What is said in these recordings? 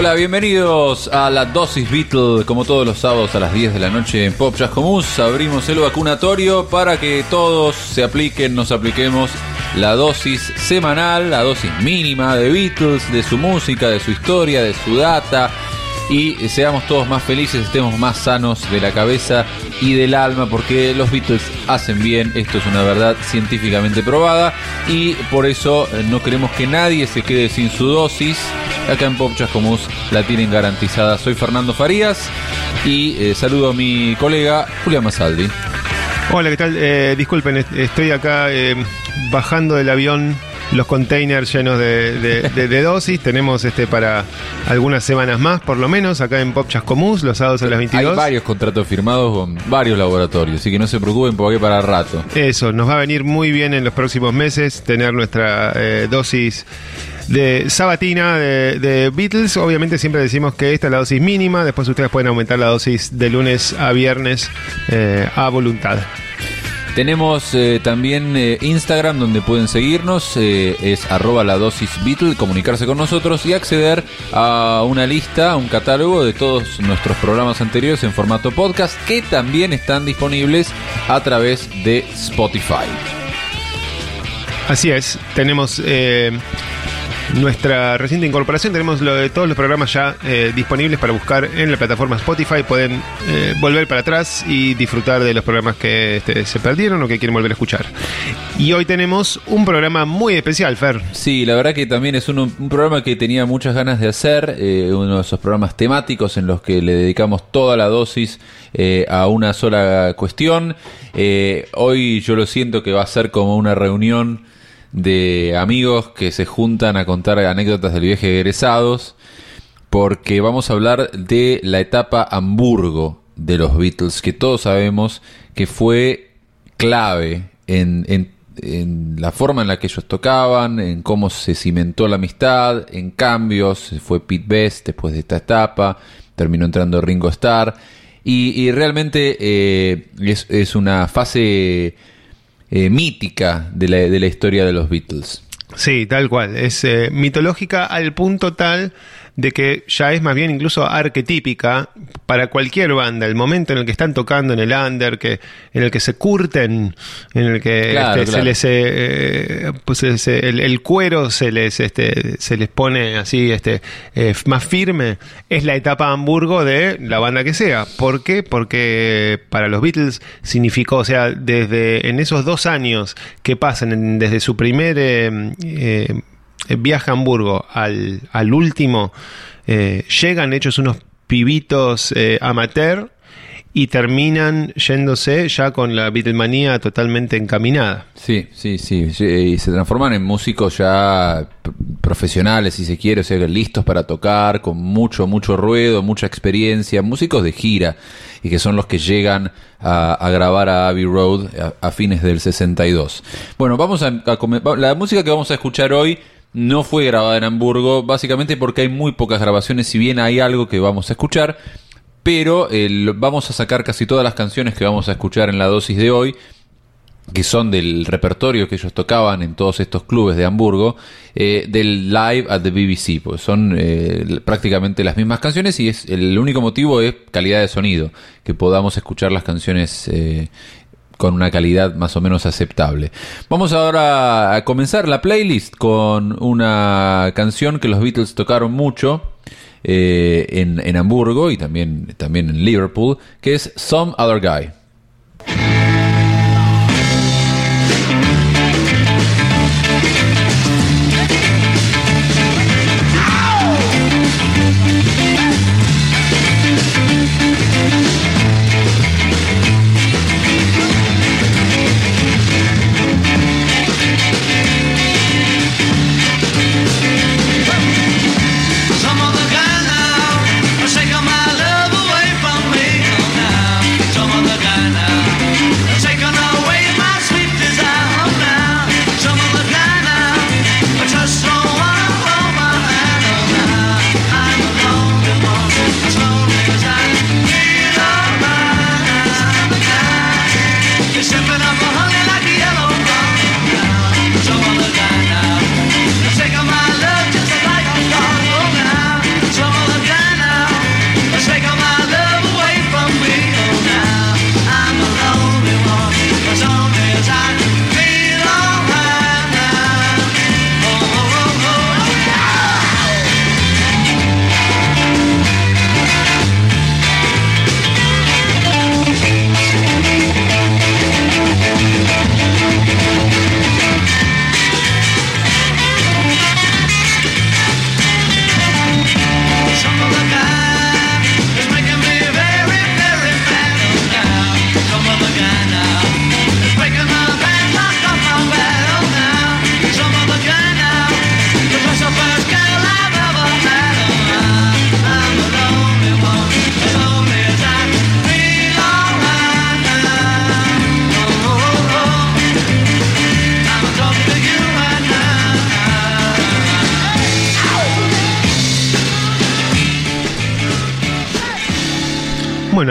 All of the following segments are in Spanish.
Hola, bienvenidos a la Dosis Beatle, como todos los sábados a las 10 de la noche en Pop Jazz Comus. Abrimos el vacunatorio para que todos se apliquen, nos apliquemos la dosis semanal, la dosis mínima de Beatles, de su música, de su historia, de su data, y seamos todos más felices, estemos más sanos de la cabeza y del alma, porque los Beatles hacen bien, esto es una verdad científicamente probada, y por eso no queremos que nadie se quede sin su dosis. Acá en Pop Chascomús la tienen garantizada. Soy Fernando Farías y eh, saludo a mi colega Julián Masaldi. Hola, ¿qué tal? Eh, disculpen, estoy acá bajando del avión los containers llenos de, dosis. Tenemos este para algunas semanas más, por lo menos, acá en Pop Chascomús, los sábados a las 22. Hay varios contratos firmados con varios laboratorios, así que no se preocupen porque para rato. Eso, nos va a venir muy bien en los próximos meses tener nuestra eh, dosis de sabatina de, Beatles. Obviamente siempre decimos que esta es la dosis mínima, después ustedes pueden aumentar la dosis de lunes a viernes eh, a voluntad. Tenemos eh, también eh, Instagram donde pueden seguirnos, eh, es arroba la dosis Beatle, comunicarse con nosotros y acceder a una lista, a un catálogo de todos nuestros programas anteriores en formato podcast que también están disponibles a través de Spotify. Así es, tenemos nuestra reciente incorporación. Tenemos lo de todos los programas ya eh, disponibles para buscar en la plataforma Spotify. Pueden eh, volver para atrás y disfrutar de los programas que este, se perdieron o que quieren volver a escuchar. Y hoy tenemos un programa muy especial, Fer. Sí, la verdad que también es un, programa que tenía muchas ganas de hacer. Eh, uno de esos programas temáticos en los que le dedicamos toda la dosis a una sola cuestión. hoy yo lo siento que va a ser como una reunión de amigos que se juntan a contar anécdotas del viaje de egresados, porque vamos a hablar de la etapa Hamburgo de los Beatles, que todos sabemos que fue clave en, en, la forma en la que ellos tocaban, en cómo se cimentó la amistad, en cambios, fue Pete Best después de esta etapa, terminó entrando Ringo Starr, y, realmente eh, es una fase eh, mítica de la, de la, historia de los Beatles. Sí, tal cual. Es eh, mitológica al punto tal de que ya es más bien incluso arquetípica para cualquier banda. El momento en el que están tocando en el under, que, en el que se curten, en el que este, se les eh, pues el, cuero se les este, se les pone así este eh, más firme, es la etapa Hamburgo de la banda que sea. ¿Por qué? Porque para los Beatles significó, o sea, desde en esos dos años que pasan desde su primer eh, eh, viaje a Hamburgo al, al último, eh, llegan hechos unos pibitos eh, amateur y terminan yéndose ya con la Beatlemanía totalmente encaminada. Sí, sí, sí, y se transforman en músicos ya profesionales, si se quiere, o sea, listos para tocar, con mucho, mucho ruedo, mucha experiencia, músicos de gira, y que son los que llegan a, grabar a Abbey Road a, fines del 62. Bueno, vamos a, a, la música que vamos a escuchar hoy no fue grabada en Hamburgo, básicamente porque hay muy pocas grabaciones, si bien hay algo que vamos a escuchar, pero vamos a sacar casi todas las canciones que vamos a escuchar en la dosis de hoy, que son del repertorio que ellos tocaban en todos estos clubes de Hamburgo, eh, del live at the BBC, pues son eh, prácticamente las mismas canciones y es el único motivo es calidad de sonido, que podamos escuchar las canciones eh, con una calidad más o menos aceptable. Vamos ahora a comenzar la playlist con una canción que los Beatles tocaron mucho eh, en, en Hamburgo y también, también en Liverpool, que es Some Other Guy.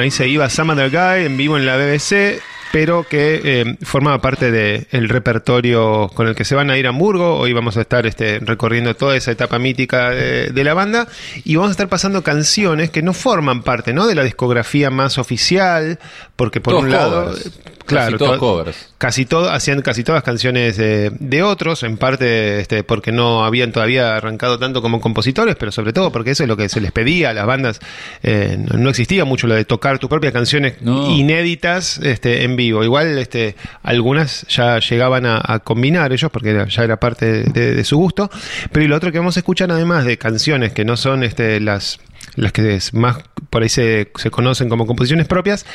Ahí se iba Some Other Guy en vivo en la BBC pero que eh, formaba parte del repertorio con el que se van a ir a Hamburgo. Hoy vamos a estar este, recorriendo toda esa etapa mítica de, la banda y vamos a estar pasando canciones que no forman parte ¿no? de la discografía más oficial, porque por un lado... Claro, casi todos covers. Casi todo, hacían casi todas canciones de, otros, en parte este, porque no habían todavía arrancado tanto como compositores, pero sobre todo porque eso es lo que se les pedía a las bandas. Eh, no, existía mucho lo de tocar tus propias canciones inéditas este, en vivo. Igual este, algunas ya llegaban a, combinar ellos porque ya era parte de, su gusto. Pero y lo otro que vamos a escuchar además de canciones que no son este, las las que más por ahí se, conocen como composiciones propias,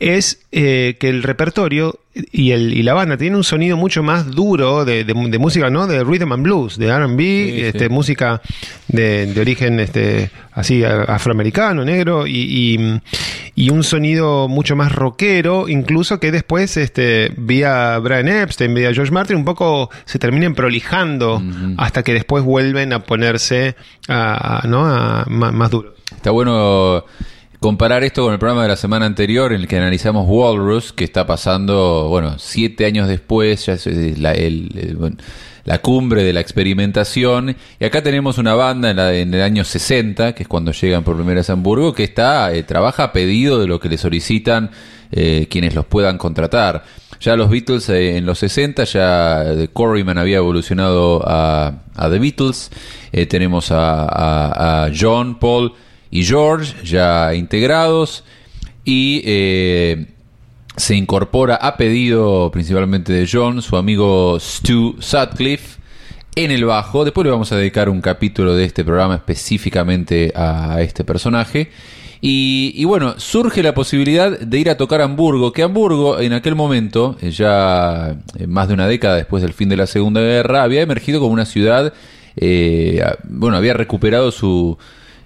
es eh, que el repertorio y, el, y la banda tienen un sonido mucho más duro de, música, ¿no? De rhythm and blues, de R&B, este, música de, origen este, así afroamericano, negro, y, y, un sonido mucho más rockero, incluso que después, este, vía Brian Epstein, vía George Martin, un poco se terminen prolijando hasta que después vuelven a ponerse a, ¿no? a, más, más duros. Está bueno comparar esto con el programa de la semana anterior en el que analizamos Walrus, que está pasando, bueno, siete años después, ya es la, la cumbre de la experimentación. Y acá tenemos una banda en, el año 60, que es cuando llegan por primera vez a Hamburgo, que está eh, trabaja a pedido de lo que le solicitan eh, quienes los puedan contratar. Ya los Beatles eh, en los 60, ya Coreyman había evolucionado a, The Beatles. tenemos a John, Paul y George ya integrados y eh, se incorpora a pedido principalmente de John, su amigo Stu Sutcliffe en el bajo. Después le vamos a dedicar un capítulo de este programa específicamente a este personaje. Y, bueno, surge la posibilidad de ir a tocar Hamburgo, que Hamburgo en aquel momento, eh, ya eh, más de una década después del fin de la Segunda Guerra, había emergido como una ciudad, bueno, había recuperado su,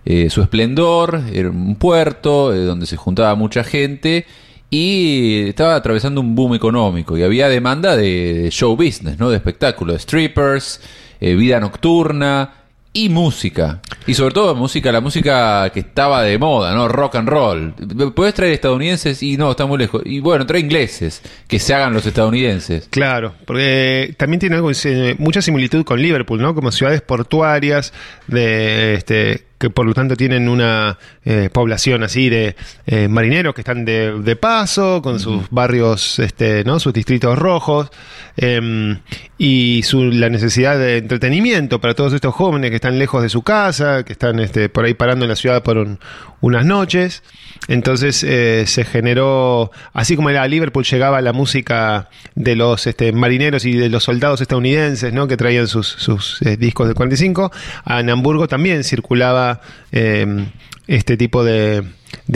eh, su esplendor, era un puerto eh, donde se juntaba mucha gente y estaba atravesando un boom económico y había demanda de, show business, ¿no? de espectáculos, de strippers, eh, vida nocturna y música. Y sobre todo música, la música que estaba de moda, ¿no? Rock and roll. Puedes traer estadounidenses y no, está muy lejos. Y bueno, trae ingleses, que se hagan los estadounidenses. Claro, porque también tiene algo, mucha similitud con Liverpool, ¿no? Como ciudades portuarias de este que por lo tanto tienen una eh, población así de eh, marineros que están de, paso, con sus barrios, este, ¿no? sus distritos rojos, em, y su, la necesidad de entretenimiento para todos estos jóvenes que están lejos de su casa, que están este, por ahí parando en la ciudad por unas noches. Entonces eh, se generó, así como era Liverpool, llegaba la música de los este, marineros y de los soldados estadounidenses ¿no? que traían sus, sus discos del 45, en Hamburgo también circulaba Em, este tipo de,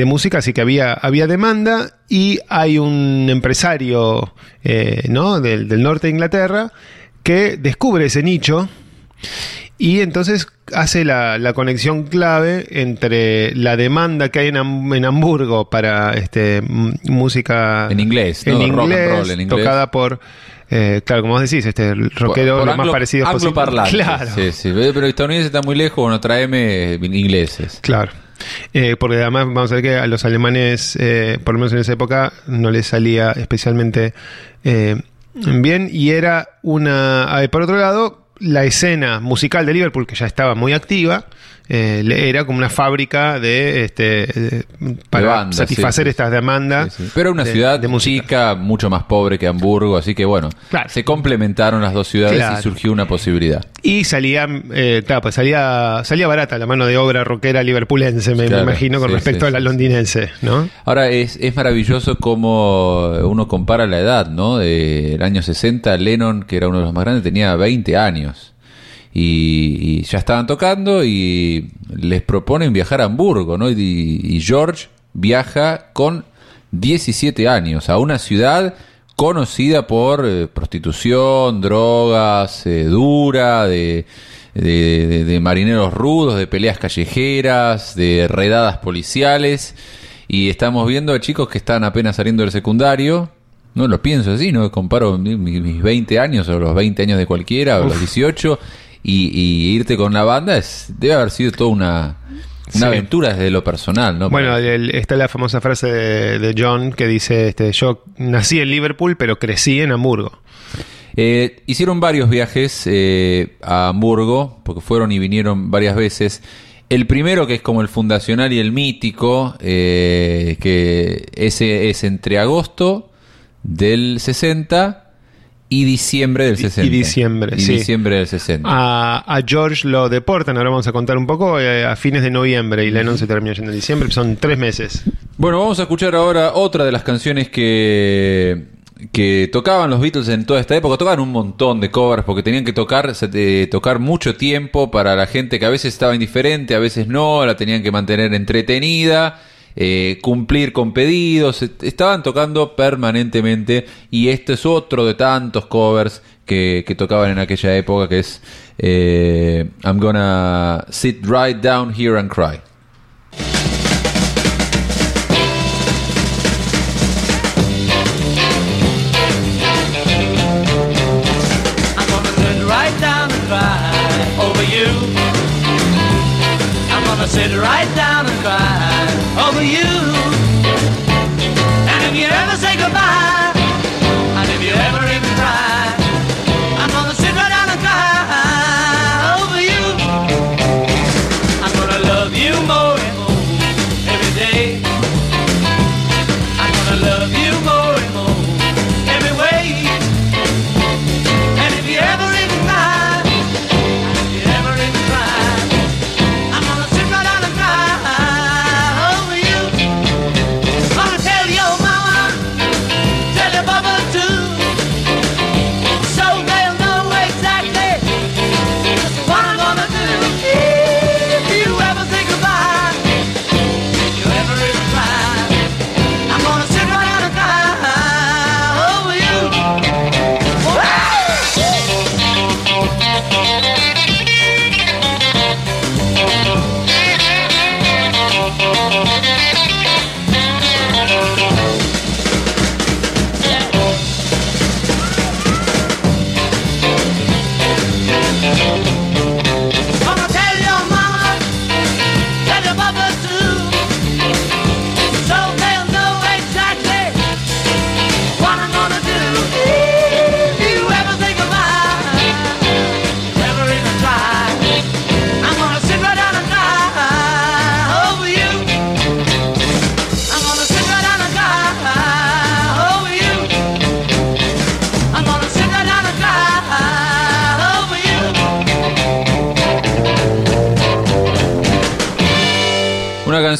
música, así que había, había demanda y hay un empresario eh, ¿no? del, norte de Inglaterra que descubre ese nicho y entonces hace la, conexión clave entre la demanda que hay en, Hamburgo para este, música en inglés, en, inglés, tocada por eh, claro, como vos decís, este, el rockero lo más parecido posible. Claro. Sí, sí. Pero estadounidense está muy lejos, bueno, tráeme ingleses. Claro. Eh, porque además vamos a ver que a los alemanes, eh, por lo menos en esa época, no les salía especialmente bien. Y era una. por otro lado, la escena musical de Liverpool, que ya estaba muy activa, eh, era como una fábrica de este para satisfacer estas demandas. Pero una ciudad de chica, mucho más pobre que Hamburgo, así que bueno, se complementaron las dos ciudades y surgió una posibilidad. Y salía, eh, pues salía, salía barata la mano de obra rockera liverpulense, me, imagino, con respecto a la londinense, ¿no? Ahora es, es maravilloso cómo uno compara la edad, ¿no? Del año 60, Lennon, que era uno de los más grandes, tenía 20 años y, ya estaban tocando y les proponen viajar a Hamburgo, ¿no? Y, George viaja con 17 años a una ciudad conocida por eh, prostitución, drogas, eh, dura, de, de, marineros rudos, de peleas callejeras, de redadas policiales. Y estamos viendo a chicos que están apenas saliendo del secundario. No lo pienso así, ¿no? Comparo mis 20 años o los 20 años de cualquiera, o los 18, y, irte con la banda es, debe haber sido toda una, Una Sí. aventura desde lo personal, ¿no? Bueno, el- está la famosa frase de, de John que dice, este, yo nací en Liverpool, pero crecí en Hamburgo. Eh, hicieron varios viajes eh, a Hamburgo, porque fueron y vinieron varias veces. El primero, que es como el fundacional y el mítico, eh, que ese es entre agosto del 60 y diciembre del Y- y 60. diciembre, Y sí. diciembre del 60. A, a George lo deportan, ahora vamos a contar un poco, eh, a fines de noviembre y Lennon se termina yendo en diciembre, son tres meses. Bueno, vamos a escuchar ahora otra de las canciones que, que tocaban los Beatles en toda esta época. Tocaban un montón de covers porque tenían que tocar, eh, tocar mucho tiempo para la gente que a veces estaba indiferente, a veces no, la tenían que mantener entretenida. Eh, cumplir con pedidos, est- estaban tocando permanentemente y este es otro de tantos covers que, tocaban en aquella época que es eh, I'm gonna sit right down here and cry. Sit right down and cry over you. I'm gonna sit right down and cry over you. And if you ever say goodbye,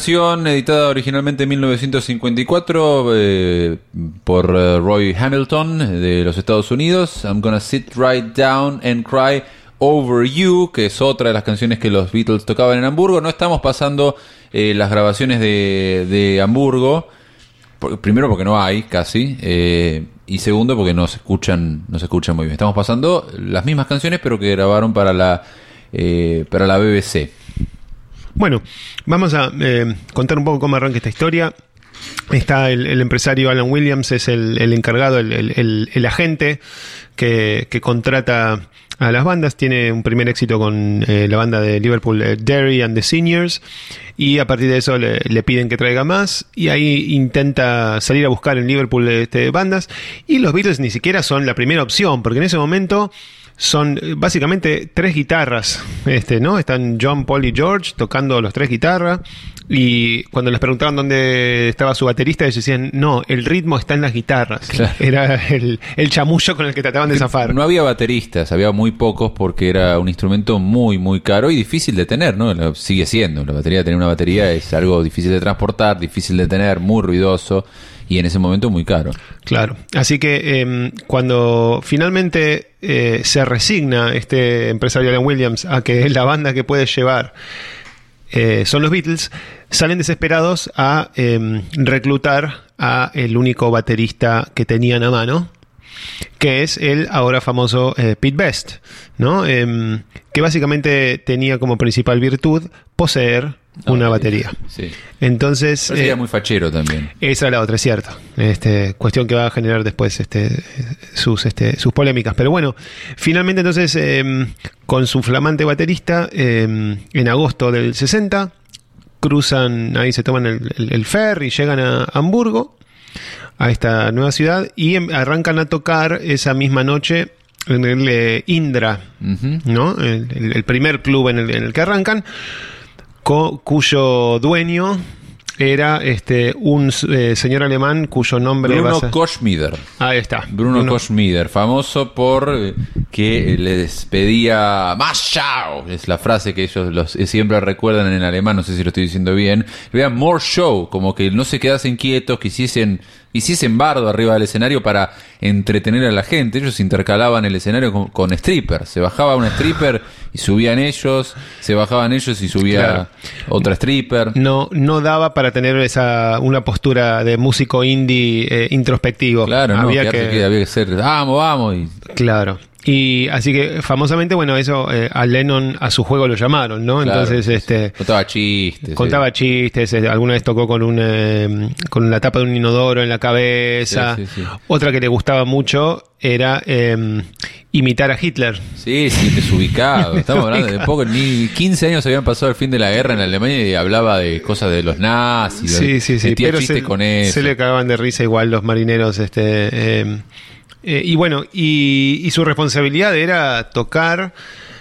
editada originalmente en 1954 eh, por eh, Roy Hamilton de los Estados Unidos. I'm gonna sit right down and cry over you, que es otra de las canciones que los Beatles tocaban en Hamburgo. No estamos pasando eh, las grabaciones de, Hamburgo. primero porque no hay casi. y segundo porque no se escuchan, no se escuchan muy bien. Estamos pasando las mismas canciones pero que grabaron para la, para la BBC. Bueno, vamos a eh, contar un poco cómo arranca esta historia. Está el, el empresario Alan Williams, es el, encargado, el, agente que, que contrata a las bandas. Tiene un primer éxito con eh, la banda de Liverpool, eh, Derry and the Seniors. Y a partir de eso le, le piden que traiga más. Y ahí intenta salir a buscar en Liverpool este, bandas. Y los Beatles ni siquiera son la primera opción, porque en ese momento son eh, básicamente tres guitarras, este, ¿no? Están John, Paul y George tocando los tres guitarras. Y cuando les preguntaban dónde estaba su baterista, ellos decían, no, el ritmo está en las guitarras. Claro. Era el, el chamullo con el que trataban de zafar. No había bateristas, había muy pocos porque era un instrumento muy, muy caro y difícil de tener, ¿no? Lo- Sigue siendo. La batería, tener una batería es algo difícil de transportar, difícil de tener, muy ruidoso y en ese momento muy caro. Claro. Así que em, cuando finalmente eh, se resigna este empresario Alan Williams a que la banda que puede llevar eh, son los Beatles, salen desesperados a em, reclutar a el único baterista que tenían a mano, que es el ahora famoso eh, Pete Best, ¿no? Em, que básicamente tenía como principal virtud poseer una batería. Sí. Entonces, Pero sería eh, muy fachero también. esa es la otra, es cierto. Este, cuestión que va a generar después este, sus, este, sus polémicas. Pero bueno, finalmente entonces, em, con su flamante baterista, em, en agosto del 60, cruzan, ahí se toman el, el, el ferry, llegan a Hamburgo, a esta nueva ciudad, y em- arrancan a tocar esa misma noche en el eh, Indra. ¿no? El primer club en el, en el que arrancan, co- cuyo dueño era este un eh, señor alemán cuyo nombre Bruno a- Koschmider. Ahí está. Bruno, Koschmider, famoso por eh, que les pedía más chao, es la frase que ellos los, eh, siempre recuerdan en alemán, no sé si lo estoy diciendo bien. Vean more show, como que no se quedasen quietos, que hiciesen, hiciesen bardo arriba del escenario para entretener a la gente. Ellos intercalaban el escenario con, con strippers. Se bajaba una stripper y subían ellos, se bajaban ellos y subía Claro. otra stripper. no, no daba para tener esa una postura de músico indie eh, introspectivo. Claro, no, había quedarse que, quieto, había que ser, vamos, vamos, y claro. Y así que famosamente, bueno, eso eh, a Lennon a su juego lo llamaron, ¿no? Claro, Entonces, este contaba chistes. contaba sí. chistes, eh, alguna vez tocó con un eh, con la tapa de un inodoro en la cabeza. Sí, sí, sí. Otra que le gustaba mucho era eh, imitar a Hitler. Sí, sí, desubicado. Estamos hablando de poco, ni 15 años habían pasado el fin de la guerra en Alemania y hablaba de cosas de los nazis. Sí, sí, sí. Pero chistes se, con eso. se le cagaban de risa igual los marineros. Este, eh, y bueno, y, y su responsabilidad era tocar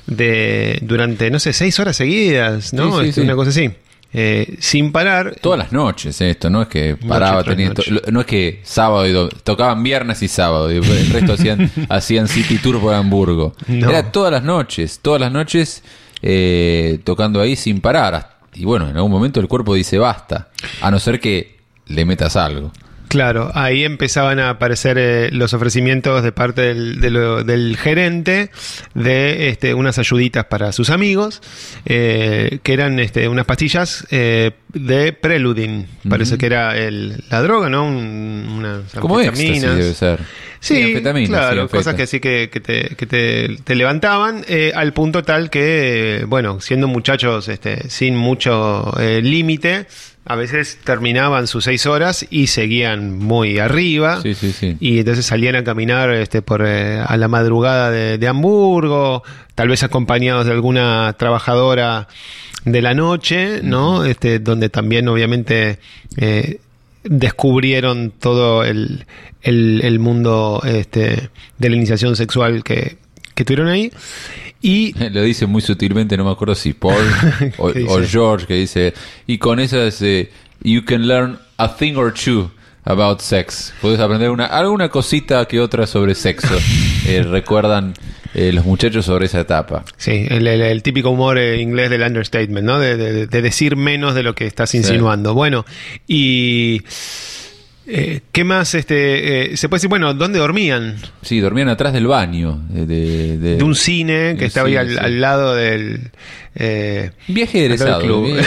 de durante, no sé, seis horas seguidas, ¿no? Sí, sí, Este, sí. Una cosa así. Eh, sin parar. Todas las noches esto, no es que paraba noche. no es que sábado y do- tocaban viernes y sábado y el resto hacían hacían city tour por Hamburgo. No. Era todas las noches, todas las noches eh, tocando ahí sin parar. Y bueno, en algún momento el cuerpo dice basta, a no ser que le metas algo. Claro, ahí empezaban a aparecer eh, los ofrecimientos de parte del, gerente de este, unas ayuditas para sus amigos, eh, que eran este, unas pastillas eh, de Preludin. Parece que era el- la droga, ¿no? Un- unas Como éxtasis debe ser. Sí, claro, sí, cosas que sí que, que te, que te- te levantaban eh, al punto tal que, bueno, siendo muchachos este, sin mucho eh, límite, a veces terminaban sus seis horas y seguían muy arriba. Sí, sí, sí. Y entonces salían a caminar este, por, eh, a la madrugada de, de Hamburgo, tal vez acompañados de alguna trabajadora de la noche, ¿no? Este, donde también obviamente eh, descubrieron todo el, el, el mundo este, de la iniciación sexual que, que tuvieron ahí. Y Lo dice muy sutilmente, no me acuerdo si Paul o. George, que dice, y con esas, eh, you can learn a thing or two about sex. Puedes aprender una, alguna cosita que otra sobre sexo. Eh, recuerdan eh, los muchachos sobre esa etapa. Sí, el, el- el típico humor eh, inglés del understatement, ¿no? De, de- de decir menos de lo que estás insinuando. Bueno, y eh, ¿qué más? Este, eh, se puede decir, bueno, ¿dónde dormían? Sí, dormían atrás del baño. De, de- de- De un cine que un estaba ahí al, sí. al lado del... eh, Viaje egresado. club.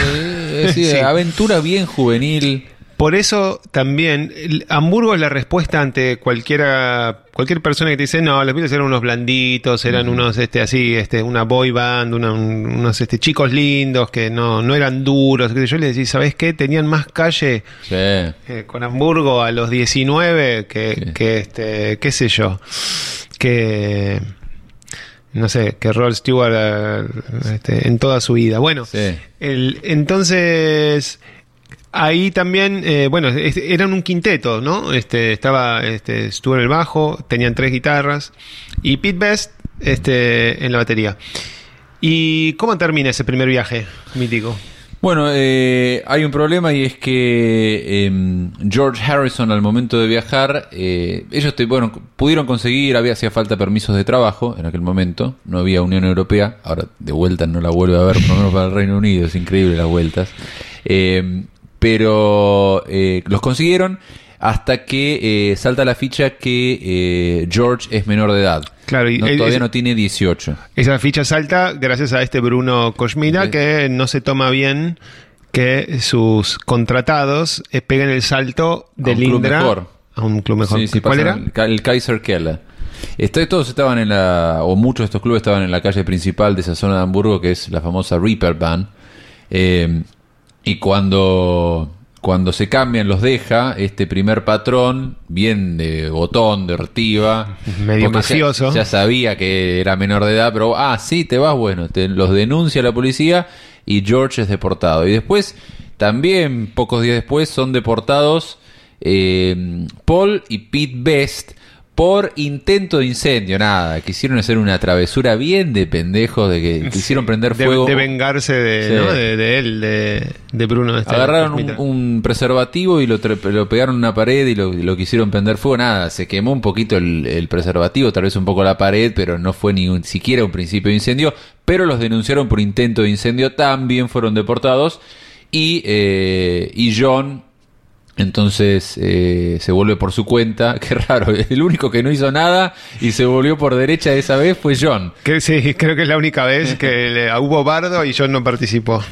Sí. Aventura bien juvenil. Por eso también el- Hamburgo es la respuesta ante cualquiera cualquier persona que te dice no los Beatles eran unos blanditos eran unos este así este una boy band una- un- unos este chicos lindos que no no eran duros que yo le decía sabes qué tenían más calle Sí. eh, con Hamburgo a los 19 que, Sí. que este, qué sé yo, que no sé, que Rod Stewart eh, este, en toda su vida. Bueno, Sí. el, entonces ahí también, eh, bueno, eran un quinteto, ¿no? Este, estaba este, Stewart en el bajo, tenían tres guitarras y Pete Best este, en la batería. ¿Y cómo termina ese primer viaje mítico? Bueno, eh, hay un problema y es que em, George Harrison al momento de viajar, eh, ellos te, bueno, pudieron conseguir, había hacía falta permisos de trabajo en aquel momento, no había Unión Europea, ahora de vuelta no la vuelve a ver, por lo menos para el Reino Unido, es increíble las vueltas, Em, pero eh, los consiguieron hasta que eh, salta la ficha que eh, George es menor de edad. Claro, y No, todavía es- no tiene 18. Esa ficha salta gracias a este Bruno Cosmina Sí. que no se toma bien que sus contratados eh, peguen el salto A de un club mejor. a un club mejor. Sí, sí, ¿Cuál era? El, el Kaiser Keller. Este, todos estaban en la, o muchos de estos clubes estaban en la calle principal de esa zona de Hamburgo, que es la famosa Reaper Band. Eh, y cuando, cuando se cambian, los deja este primer patrón, bien de botón, de ortiva. Medio porque ya- mafioso. Ya, sabía que era menor de edad, pero, ah, sí, te vas, bueno, te, los denuncia la policía y George es deportado. Y después también pocos días después son deportados eh, Paul y Pete Best por intento de incendio, nada, quisieron hacer una travesura bien de pendejos de que quisieron prender de, fuego. de vengarse de, Sí. ¿no? de, de él, de, de Bruno. este, Agarraron un, un preservativo y lo, lo pegaron en una pared y lo, lo quisieron prender fuego. Nada, se quemó un poquito el, el preservativo, tal vez un poco la pared, pero no fue ni un- siquiera un principio de incendio. Pero los denunciaron por intento de incendio, también fueron deportados. Y, eh, y John entonces eh, se vuelve por su cuenta. Qué raro, el único que no hizo nada y se volvió por derecha esa vez fue John. Que, sí, creo que es la única vez que le- hubo bardo y John no participó.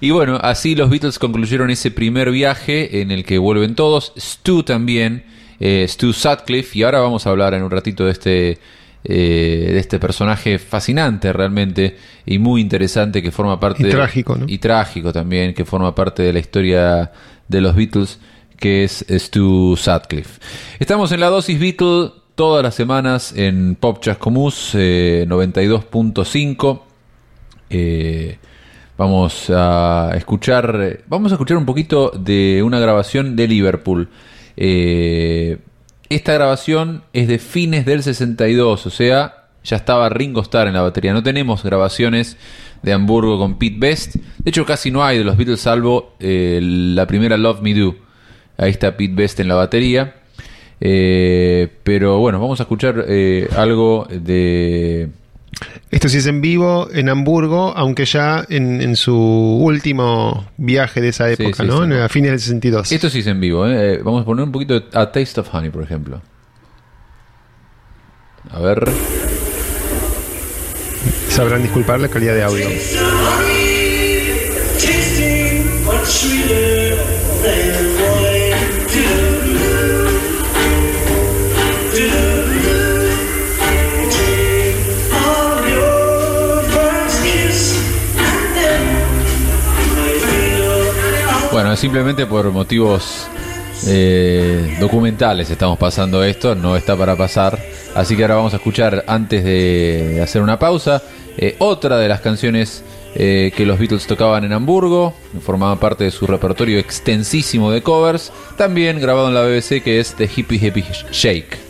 Y bueno, así los Beatles concluyeron ese primer viaje en el que vuelven todos. Stu también, eh, Stu Sutcliffe. Y ahora vamos a hablar en un ratito de este, eh, de este personaje fascinante realmente y muy interesante que forma parte... Y de- trágico, ¿no? Y trágico también, que forma parte de la historia de los Beatles, que es Stu Sutcliffe. Estamos en la dosis Beatle todas las semanas en Pop Chascomús eh, 92.5. Eh, vamos a escuchar vamos a escuchar un poquito de una grabación de Liverpool Eh, esta grabación es de fines del 62 o sea ya estaba Ringo Starr en la batería no tenemos grabaciones de Hamburgo con Pete Best de hecho casi no hay de los Beatles salvo eh, la primera Love Me Do ahí está Pete Best en la batería Eh, pero bueno vamos a escuchar eh, algo de Esto sí es en vivo en Hamburgo, aunque ya en, en su último viaje de esa época, sí, ¿no? sí. A fines del 62. Esto sí es en vivo, ¿eh? Eh, Vamos a poner un poquito de A Taste of Honey, por ejemplo. A ver. Sabrán disculpar la calidad de audio. Bueno, simplemente por motivos eh, documentales estamos pasando esto, no está para pasar. Así que ahora vamos a escuchar, antes de hacer una pausa, eh, otra de las canciones eh, que los Beatles tocaban en Hamburgo, formaba parte de su repertorio extensísimo de covers, también grabado en la BBC, que es The Hippie Hippie Shake.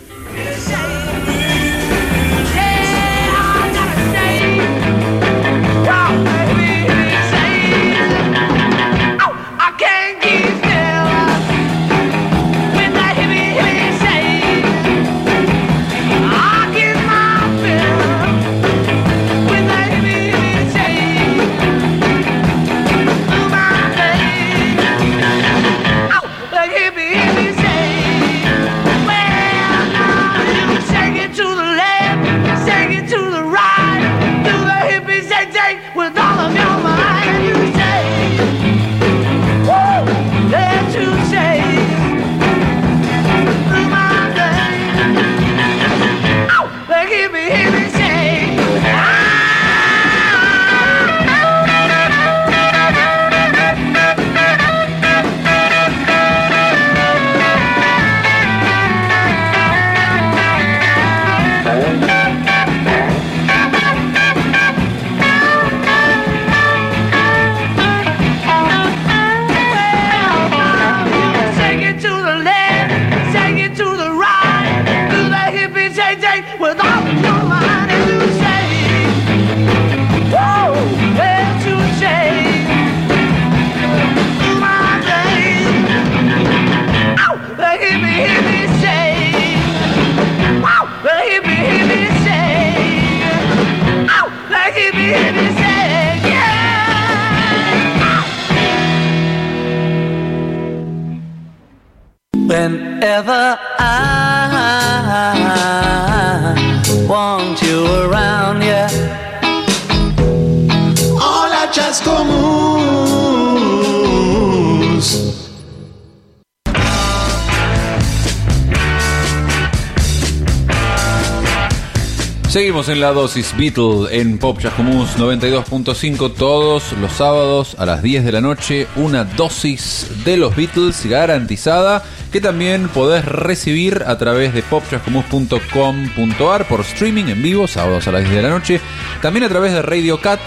Seguimos en la dosis Beatle en Pop Chascomús 92.5 todos los sábados a las 10 de la noche. Una dosis de los Beatles garantizada que también podés recibir a través de popchascomús.com.ar por streaming en vivo, sábados a las 10 de la noche. También a través de Radio Cat,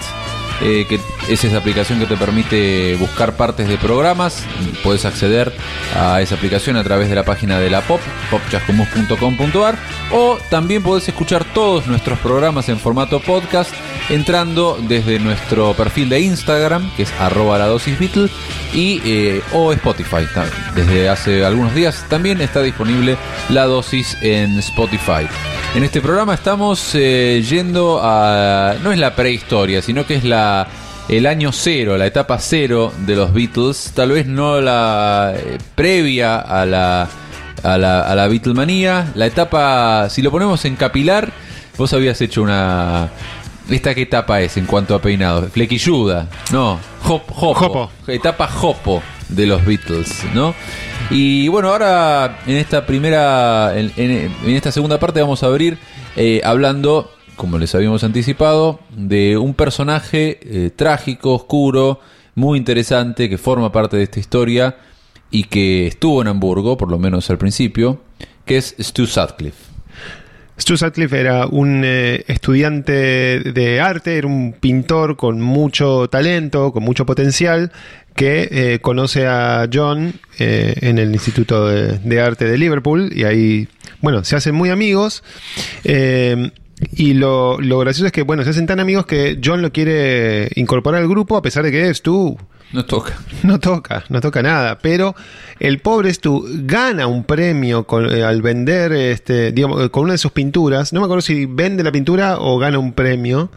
eh, que es esa aplicación que te permite buscar partes de programas. Puedes acceder a esa aplicación a través de la página de la Pop, popchascomus.com.ar o también podés escuchar todos nuestros programas en formato podcast entrando desde nuestro perfil de Instagram, que es arroba la dosis Beatle, y eh, o Spotify. Desde hace algunos días también está disponible la dosis en Spotify. En este programa estamos eh, yendo a... no es la prehistoria, sino que es la... El año cero, la etapa cero de los Beatles, tal vez no la eh, previa a la, a la, a la Beatlemanía, la etapa, si lo ponemos en capilar, vos habías hecho una, ¿Esta qué etapa es en cuanto a peinado? Flequilluda, no, hop, hopo. Etapa hopo de los Beatles, ¿no? Y bueno, ahora en esta primera, en, en- en esta segunda parte vamos a abrir eh, hablando, como les habíamos anticipado, de un personaje eh, trágico, oscuro, muy interesante, que forma parte de esta historia y que estuvo en Hamburgo, por lo menos al principio, que es Stu Sutcliffe. Stu Sutcliffe era un eh, estudiante de arte, era un pintor con mucho talento, con mucho potencial, que eh, conoce a John eh, en el Instituto de, de Arte de Liverpool y ahí, bueno, se hacen muy amigos. Y lo, lo gracioso es que, bueno, se hacen tan amigos que John lo quiere incorporar al grupo a pesar de que Stu No toca. no toca, no toca nada. Pero el pobre Stu gana un premio con- eh, al vender, este, digamos, eh, con una de sus pinturas. No me acuerdo si vende la pintura o gana un premio,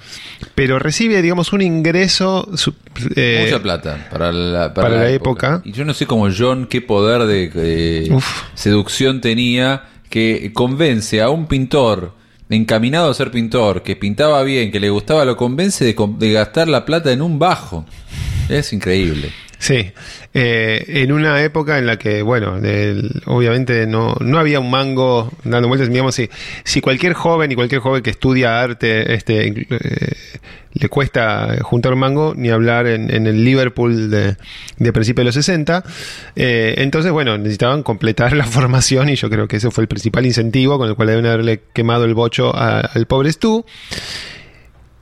pero recibe, digamos, un ingreso. su- eh, Mucha plata para la, para la época. Y yo no sé cómo John qué poder de eh, seducción tenía que convence a un pintor encaminado a ser pintor, que pintaba bien, que le gustaba, lo convence de, de gastar la plata en un bajo. Es increíble. Sí, eh, en una época en la que, bueno, el- obviamente no, no había un mango dando vueltas, digamos, si, si cualquier joven y cualquier joven que estudia arte este, eh, le cuesta juntar un mango, ni hablar en, en el Liverpool de, de principios de los 60, eh, entonces, bueno, necesitaban completar la formación y yo creo que ese fue el principal incentivo con el cual deben haberle quemado el bocho al pobre Stu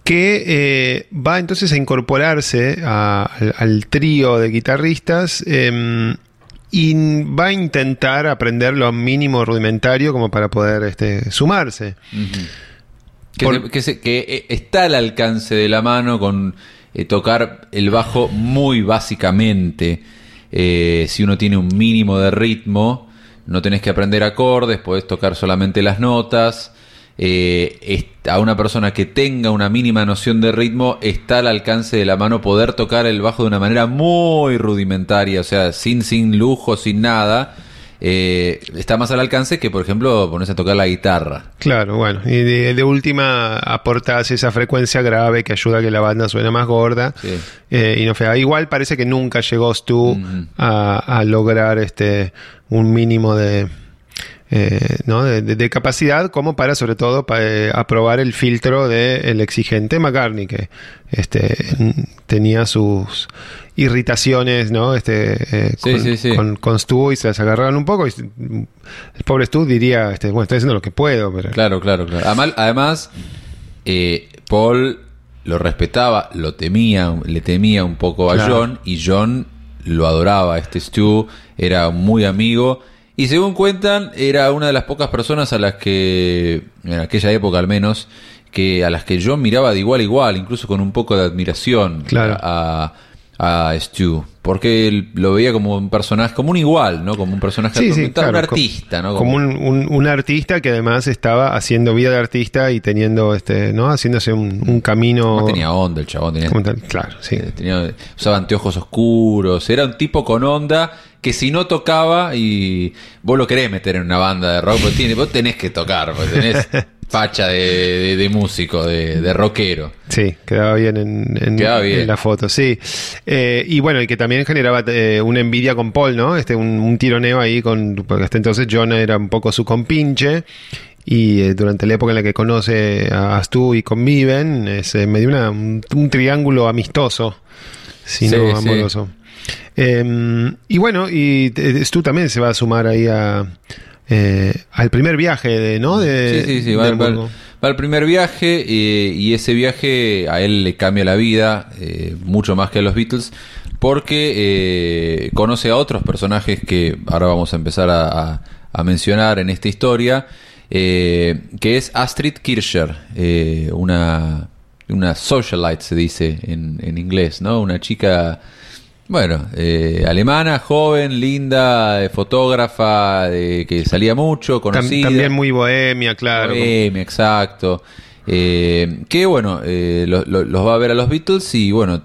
que eh, va entonces a incorporarse a- al, al trío de guitarristas em, y va a intentar aprender lo mínimo rudimentario como para poder este, sumarse. Que, Por- se- que se- que, eh, está al alcance de la mano con eh, tocar el bajo muy básicamente. Si uno tiene un mínimo de ritmo, no tenés que aprender acordes, podés tocar solamente las notas. Eh, a una persona que tenga una mínima noción de ritmo, está al alcance de la mano poder tocar el bajo de una manera muy rudimentaria, o sea, sin, sin lujo, sin nada. Eh, está más al alcance que, por ejemplo, ponerse a tocar la guitarra. Claro, bueno, y de, de última aportas esa frecuencia grave que ayuda a que la banda suene más gorda Sí. eh, y no fea. Igual parece que nunca llegó Stu Ujú. a, a lograr este un mínimo de, eh, ¿no? de, de- de capacidad como para sobre todo para eh, aprobar el filtro del exigente McCartney que este tenía sus irritaciones no este eh, Sí, con, sí, sí. con- con Stu y se las agarraron un poco y el pobre Stu diría este bueno estoy haciendo lo que puedo pero Claro, claro, claro. Además, eh, Paul lo respetaba, lo temía, le temía un poco a Claro. John y John lo adoraba. Este Stu era muy amigo y según cuentan era una de las pocas personas a las que, en aquella época al menos, que a las que John miraba de igual a igual, incluso con un poco de admiración Claro. a, a Stu, porque él lo veía como un personaje, como un igual, ¿no? Como un personaje Sí, sí, claro, un artista, ¿no? Como un, un- un artista que además estaba haciendo vida de artista y teniendo este, ¿no? Haciéndose un, un camino. No tenía onda el chabón, tenía. Claro, sí. tenía- usaba anteojos oscuros, era un tipo con onda que si no tocaba y vos lo querés meter en una banda de rock, vos tenés que tocar, pues tenés facha de, de- de músico, de, de rockero. Sí, quedaba bien en, en- Quedaba bien. en la foto, sí. Eh, y bueno, y que también generaba eh, una envidia con Paul, ¿no? Este, un, un tironeo ahí con. Porque hasta entonces John era un poco su compinche. Y eh, durante la época en la que conoce a Stu y conviven, es eh, medio una, un, un triángulo amistoso, si Sí, no sí. Eh, y bueno, y eh, Stu también se va a sumar ahí a, eh, al primer viaje, de, ¿no? De, sí, sí, sí, va, al primer viaje eh, y ese viaje a él le cambia la vida, eh, mucho más que a los Beatles, porque conoce a otros personajes que ahora vamos a empezar a, a- a mencionar en esta historia, que es Astrid Kircher, una, una socialite se dice en, en inglés, ¿no? Una chica... Bueno, eh, alemana, joven, linda, eh, fotógrafa, eh, que salía mucho, conocida. también muy bohemia, claro. Bohemia, exacto. Eh, que bueno, eh, lo- lo- los va a ver a los Beatles y bueno,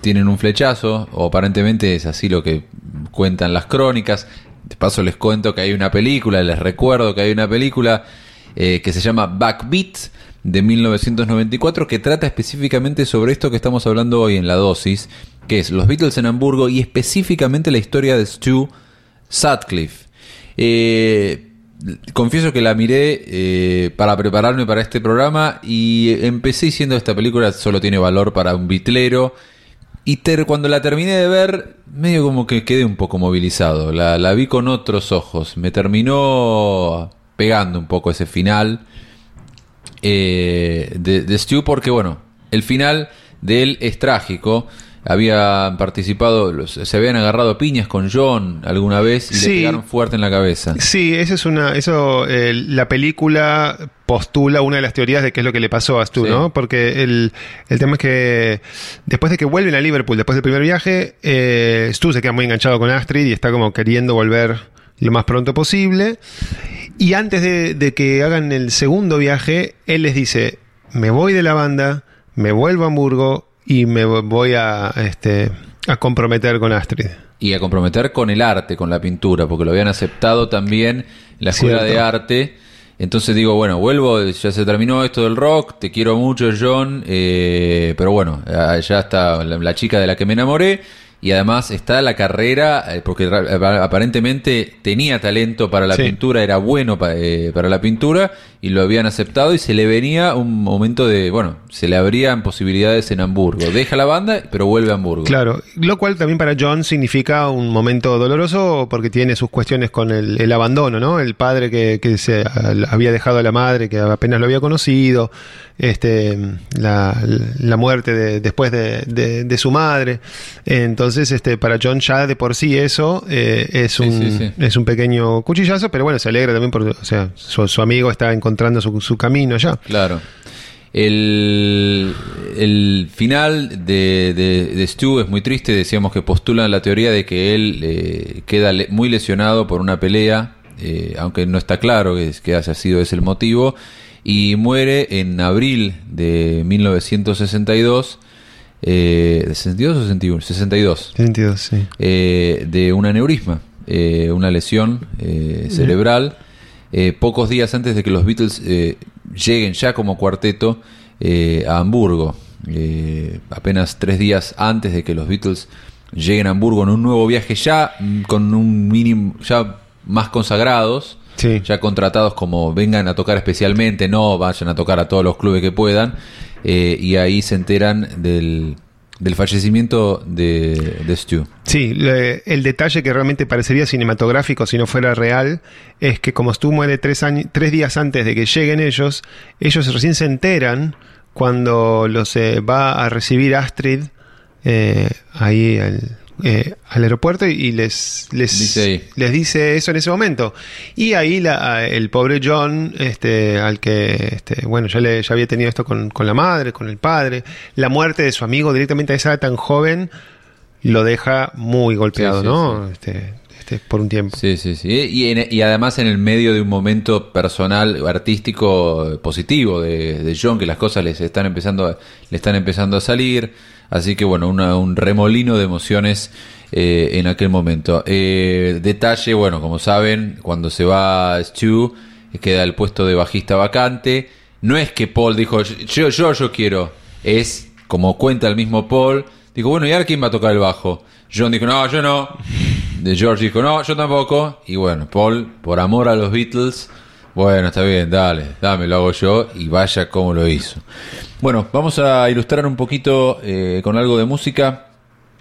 tienen un flechazo, o aparentemente es así lo que cuentan las crónicas. De paso les cuento que hay una película, les recuerdo que hay una película eh, que se llama Backbeat de 1994 que trata específicamente sobre esto que estamos hablando hoy en la dosis, que es los Beatles en Hamburgo y específicamente la historia de Stu Sutcliffe. Eh, confieso que la miré eh, para prepararme para este programa y empecé diciendo esta película solo tiene valor para un bitlero. Y ter- cuando la terminé de ver, medio como que quedé un poco movilizado. La, la vi con otros ojos. Me terminó pegando un poco ese final eh, de, de Stu porque, bueno, el final de él es trágico. Habían participado, los- se habían agarrado a piñas con John alguna vez y Sí. le pegaron fuerte en la cabeza. Sí, esa es una, eso, eh, la película postula una de las teorías de qué es lo que le pasó a Stu, Sí. ¿no? Porque el, el tema es que después de que vuelven a Liverpool, después del primer viaje, eh, Stu se queda muy enganchado con Astrid y está como queriendo volver lo más pronto posible. Y antes de, de que hagan el segundo viaje, él les dice, me voy de la banda, me vuelvo a Hamburgo y me voy a, este, a comprometer con Astrid. Y a comprometer con el arte, con la pintura, porque lo habían aceptado también en la escuela Cierto. de arte. Entonces digo, bueno, vuelvo, ya se terminó esto del rock, te quiero mucho, John, eh, pero bueno, ah, ya está la, la chica de la que me enamoré. Y además está la carrera, eh, porque ap- aparentemente tenía talento para la Sí. pintura, era bueno eh, para la pintura, y lo habían aceptado y se le venía un momento de, bueno, se le abrían posibilidades en Hamburgo. Deja la banda, pero vuelve a Hamburgo. Claro, lo cual también para John significa un momento doloroso porque tiene sus cuestiones con el, el abandono, ¿no? El padre que, que se había dejado a la madre, que apenas lo había conocido, este, la, la muerte de- después de, de- de su madre. Entonces, este, para John ya de por sí eso eh, es, un, sí, sí. es un pequeño cuchillazo, pero bueno, se alegra también porque o sea, su, su amigo está encontrando su, su camino ya. Claro. El, el final de, de, de Stu es muy triste. Decíamos que postulan la teoría de que él eh, queda le- muy lesionado por una pelea, eh, aunque no está claro que, que haya sido ese el motivo, y muere en abril de 1962. Eh, ¿de ¿62 o 61? 62 Sentido, sí. eh, de un aneurisma, eh, una lesión eh, cerebral, eh, pocos días antes de que los Beatles eh, lleguen ya como cuarteto eh, a Hamburgo. Eh, apenas tres días antes de que los Beatles lleguen a Hamburgo en un nuevo viaje ya con un mínimo, ya más consagrados, Sí. ya contratados como vengan a tocar especialmente, no vayan a tocar a todos los clubes que puedan, eh, y ahí se enteran del, del fallecimiento de, de Stu. Sí, le- el detalle que realmente parecería cinematográfico si no fuera real es que como Stu muere tres, tres días antes de que lleguen ellos, ellos recién se enteran cuando los eh, va a recibir Astrid eh, ahí al, eh, al aeropuerto y les, les, Dice les dice eso en ese momento. Y ahí la- el pobre John, este, al que este, bueno, ya, le, ya había tenido esto con, con la madre, con el padre, la muerte de su amigo directamente a esa edad tan joven lo deja muy golpeado, Sí, sí, ¿no? Este, este, por un tiempo. Sí, sí, sí. Y, en- y además en el medio de un momento personal, artístico positivo de, de John, que las cosas les están empezando, le están empezando a salir. Así que bueno, una- un remolino de emociones eh, en aquel momento. Eh, detalle, bueno, como saben, cuando se va Stu, queda el puesto de bajista vacante. No es que Paul dijo, yo, yo, yo quiero. Es como cuenta el mismo Paul. Dijo, bueno, ¿y ahora quién va a tocar el bajo? John dijo, no, yo no. George dijo, no, yo tampoco. Y bueno, Paul, por amor a los Beatles, bueno, está bien, dale, dame, lo hago yo. Y vaya como lo hizo. Bueno, vamos a ilustrar un poquito eh, con algo de música.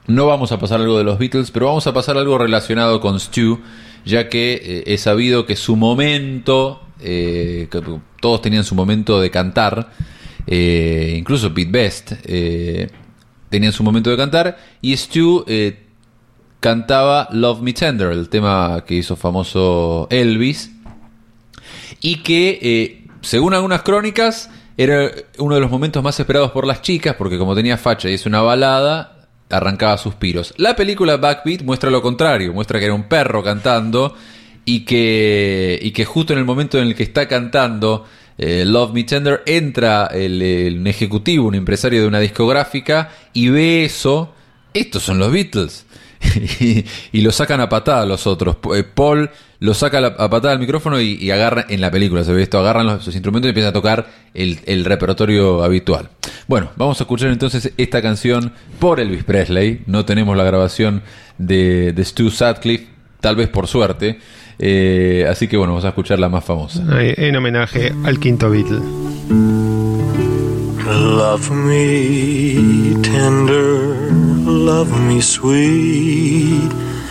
No vamos a pasar algo de los Beatles, pero vamos a pasar algo relacionado con Stu, ya que eh, he sabido que su momento eh, que todos tenían su momento de cantar, incluso Pete Best tenían su momento de cantar, y Stu cantaba Love Me Tender, el tema que hizo famoso Elvis, y que, eh, según algunas crónicas, era uno de los momentos más esperados por las chicas, porque como tenía facha y es una balada, arrancaba suspiros. La película Backbeat muestra lo contrario, muestra que era un perro cantando y que, y que justo en el momento en el que está cantando eh, Love Me Tender entra el, el- un ejecutivo, un empresario de una discográfica y ve eso. Estos son los Beatles. y, y lo sacan a patada los otros. Eh, Paul lo saca a, la- a patada al micrófono y, y agarra, en la película se ve esto, agarran los, sus instrumentos y empiezan a tocar el, el repertorio habitual. Bueno, vamos a escuchar entonces esta canción por Elvis Presley. No tenemos la grabación de, de Stu Sutcliffe, tal vez por suerte. Eh, así que bueno, vamos a escuchar la más famosa. En homenaje al quinto Beatle. Love me tender, love me sweet,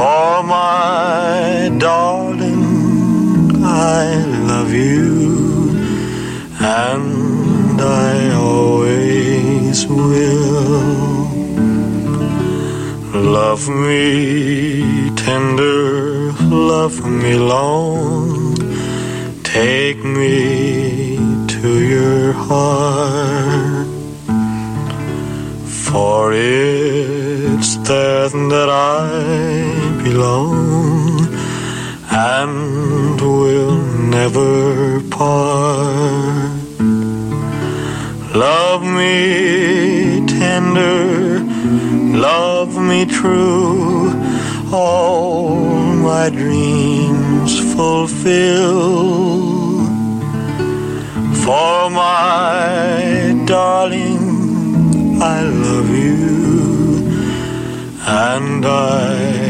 For my darling, I love you, and I always will. Love me tender, love me long, take me to your heart. For it's there that I belong and will never part. Love me tender, love me true, all my dreams fulfill. For my darling, I love you, and I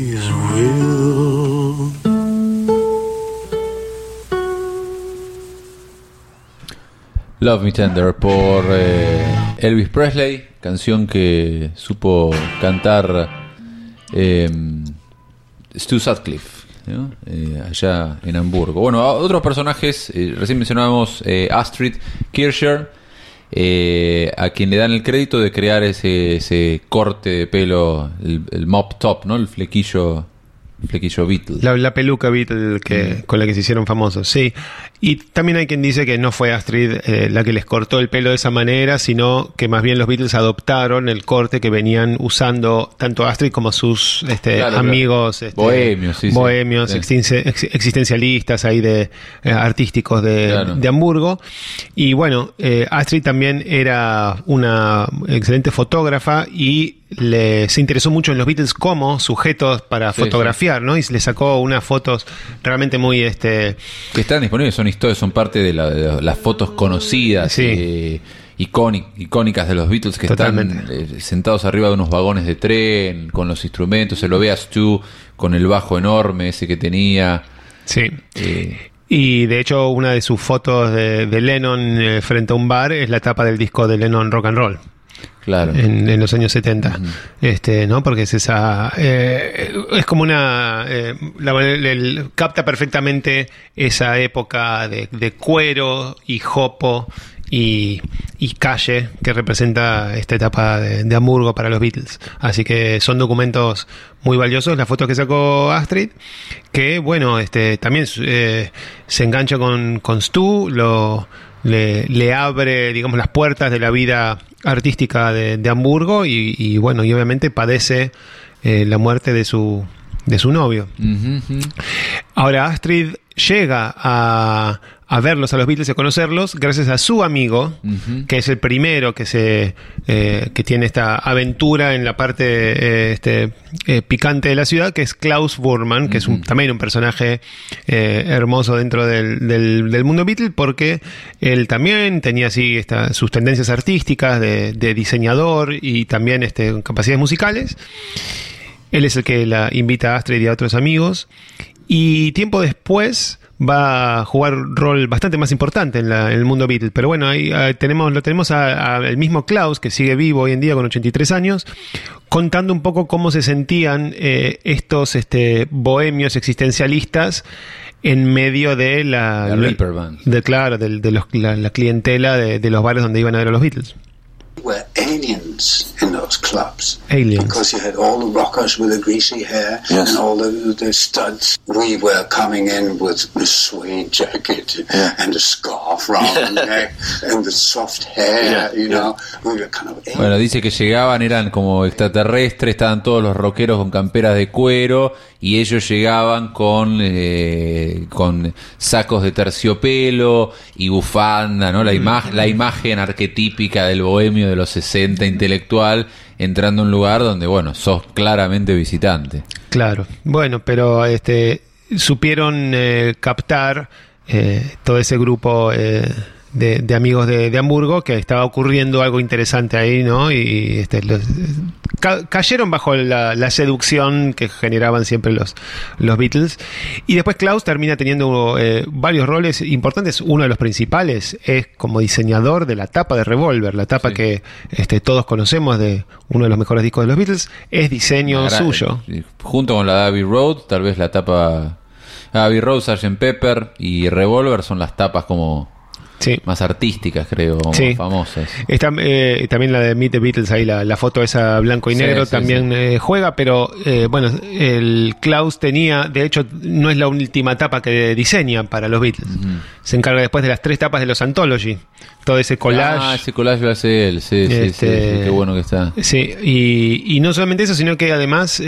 Love Me Tender por eh, Elvis Presley, canción que supo cantar eh, Stu Sutcliffe, ¿no? Eh, allá en Hamburgo. Bueno, otros personajes, eh, recién mencionábamos eh, Astrid Kircher, eh, a quien le dan el crédito de crear ese, ese corte de pelo, el, el mop top, ¿no? El flequillo, flequillo Beatle. La, la peluca Beatle que, con la que se hicieron famosos, sí. Y también hay quien dice que no fue Astrid eh, la que les cortó el pelo de esa manera, sino que más bien los Beatles adoptaron el corte que venían usando tanto Astrid como sus este, Claro, claro. amigos este, Bohemios, sí, bohemios Sí. existencialistas ahí de eh, artísticos de, Claro. de Hamburgo. Y bueno, eh, Astrid también era una excelente fotógrafa y le, se interesó mucho en los Beatles como sujetos para Sí, fotografiar, ¿no? Y le sacó unas fotos realmente muy este Que están disponibles, son historias, son parte de, la- de las fotos conocidas, Sí. eh, icónic- icónicas de los Beatles que Totalmente. están eh, sentados arriba de unos vagones de tren, con los instrumentos, se lo ve a Stu con el bajo enorme ese que tenía. sí. eh, Y de hecho, una de sus fotos de, de Lennon eh, frente a un bar es la tapa del disco de Lennon Rock and Roll. Claro. en, en los años 70. este, ¿no? Porque es esa. eh, es como una. eh, la el- capta perfectamente esa época de, de cuero y jopo y, y calle que representa esta etapa de, de Hamburgo para los Beatles. Así que son documentos muy valiosos. Las fotos que sacó Astrid, que bueno, este también eh, se engancha con, con Stu, lo, le, le abre, digamos, las puertas de la vida artística de, de Hamburgo y, y, bueno, y obviamente padece eh, la muerte de su, de su novio. Ahora Astrid llega a, a verlos a los Beatles y a conocerlos gracias a su amigo, que es el primero que se eh, que tiene esta aventura en la parte eh, este, eh, picante de la ciudad, que es Klaus Burman, que es un, también un personaje hermoso dentro del, del- del mundo Beatle, porque él también tenía así esta- sus tendencias artísticas de, de diseñador y también este, capacidades musicales. Él es el que la invita a Astrid y a otros amigos. Y tiempo después va a jugar un rol bastante más importante en, la- en el mundo Beatles. Pero bueno, ahí ah, tenemos, lo tenemos al mismo Klaus, que sigue vivo hoy en día con 83 años, contando un poco cómo se sentían eh, estos este, bohemios existencialistas en medio de la... De, claro, del- de, los- la, la clientela de, de los bares donde iban a ver a los Beatles. Were aliens in those clubs. Aliens. Because you had all the rockers with the greasy hair Yes. and all the, the studs. We were coming in with the suede jacket Yeah. and the scarf round the neck and the soft hair, Yeah, you yeah. know. We were kind of aliens. Bueno, dice que llegaban, eran como extraterrestres, estaban todos los rockeros con camperas de cuero y ellos llegaban con, eh, con sacos de terciopelo y bufanda, ¿no? La, ima- la imagen arquetípica del bohemio de los 60 intelectual entrando a un lugar donde, bueno, sos claramente visitante. Claro, bueno, pero este supieron eh, captar eh, todo ese grupo eh, de, de amigos de, de Hamburgo que estaba ocurriendo algo interesante ahí, ¿no? Y este, los- ca- cayeron bajo la, la seducción que generaban siempre los, los Beatles. Y después Klaus termina teniendo eh, varios roles importantes. Uno de los principales es como diseñador de la tapa de Revolver, la tapa Sí. que este, todos conocemos de uno de los mejores discos de los Beatles, es diseño suyo. eh, Junto con la Abbey Road, tal vez la tapa... Abbey Road, Sgt. Pepper y Revolver son las tapas como Sí. más artísticas, creo, Sí. más famosas. Está, eh, también la de Meet the Beatles, ahí la, la foto esa blanco y negro sí, también eh, juega, pero eh, bueno, el Klaus tenía, de hecho, no es la última tapa que diseña para los Beatles. Se encarga después de las tres tapas de los Anthology, todo ese collage. Ah, ese collage lo hace él, sí, sí, sí, Este- sí, qué bueno que está. Sí, y, y no solamente eso, sino que además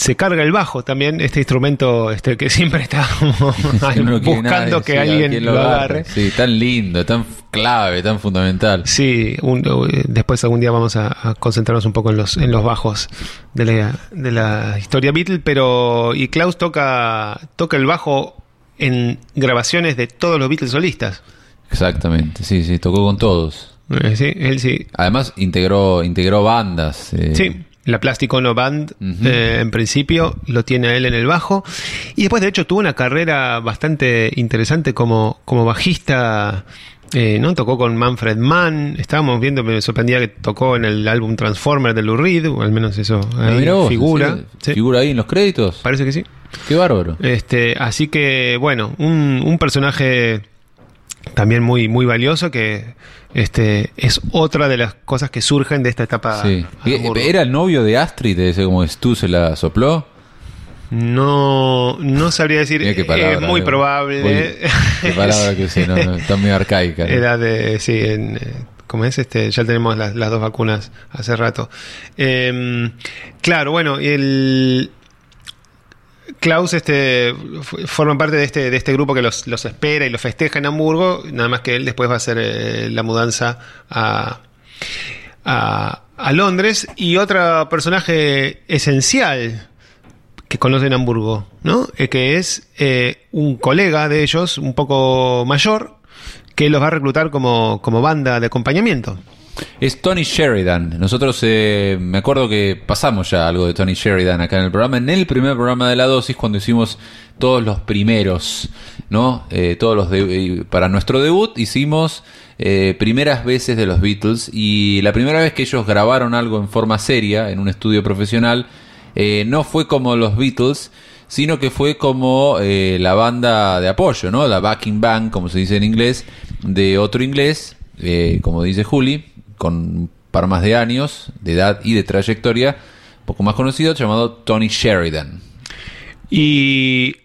se carga el bajo también, este instrumento este que siempre está como no buscando que alguien lo agarre. Sí, tan lindo, tan clave, tan fundamental. Sí, un- eh, después algún día vamos a, a concentrarnos un poco en los, en los bajos de la, de la historia Beatle, pero y Klaus toca, toca el bajo en grabaciones de todos los Beatles solistas. Exactamente, sí, sí, tocó con todos. Eh, sí, él sí. Además integró integró bandas. eh, Sí, la Plastic Ono Band, eh, en principio, lo tiene a él en el bajo. Y después, de hecho, tuvo una carrera bastante interesante como, como bajista. eh, ¿no? Tocó con Manfred Mann. Estábamos viendo, me sorprendía que tocó en el álbum Transformer de Lou Reed, o al menos eso Ah, ahí mirá vos, figura. sí, Sí, Figura ahí en los créditos. Parece que sí. Qué bárbaro. Este, así que, bueno, un, un personaje también muy, muy valioso que este, es otra de las cosas que surgen de esta etapa. Sí. Eh, Hamburgo. ¿Era el novio de Astrid, ese como Stu se la sopló? No, no sabría decir. Qué es muy eh. probable. Uy, qué palabra que sí, no, no, está muy arcaica. ¿no? Era de. Sí, en, eh, ¿cómo es? Este, ya tenemos las, las dos vacunas hace rato. Em, claro, bueno, el. Klaus este, forma parte de este, de este grupo que los, espera y los festeja en Hamburgo, nada más que él después va a hacer eh, la mudanza a, a, Londres. Y otro personaje esencial que conoce en Hamburgo, ¿no? Eh, que es eh, un colega de ellos, un poco mayor, que los va a reclutar como banda de acompañamiento. Es Tony Sheridan. Nosotros eh, me acuerdo que pasamos ya algo de Tony Sheridan acá en el programa. En el primer programa de la dosis, cuando hicimos todos los primeros, ¿no? Eh, todos los de- para nuestro debut hicimos eh, primeras veces de los Beatles y la primera vez que ellos grabaron algo en forma seria en un estudio profesional eh, no fue como los Beatles, sino que fue como eh, la banda de apoyo, ¿no? La backing band, como se dice en inglés, de otro inglés, eh, como dice Juli, con un par más de años de edad y de trayectoria, un poco más conocido, llamado Tony Sheridan. Y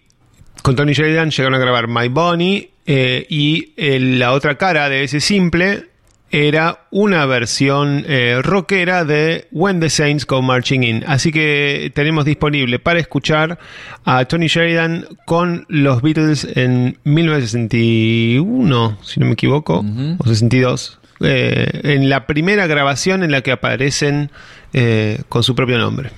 con Tony Sheridan llegaron a grabar My Bonnie eh, y eh, la otra cara de ese simple era una versión eh, rockera de When the Saints Go Marching In. Así que tenemos disponible para escuchar a Tony Sheridan con los Beatles en 1961, si no me equivoco, o 62. Eh, en la primera grabación en la que aparecen eh, con su propio nombre.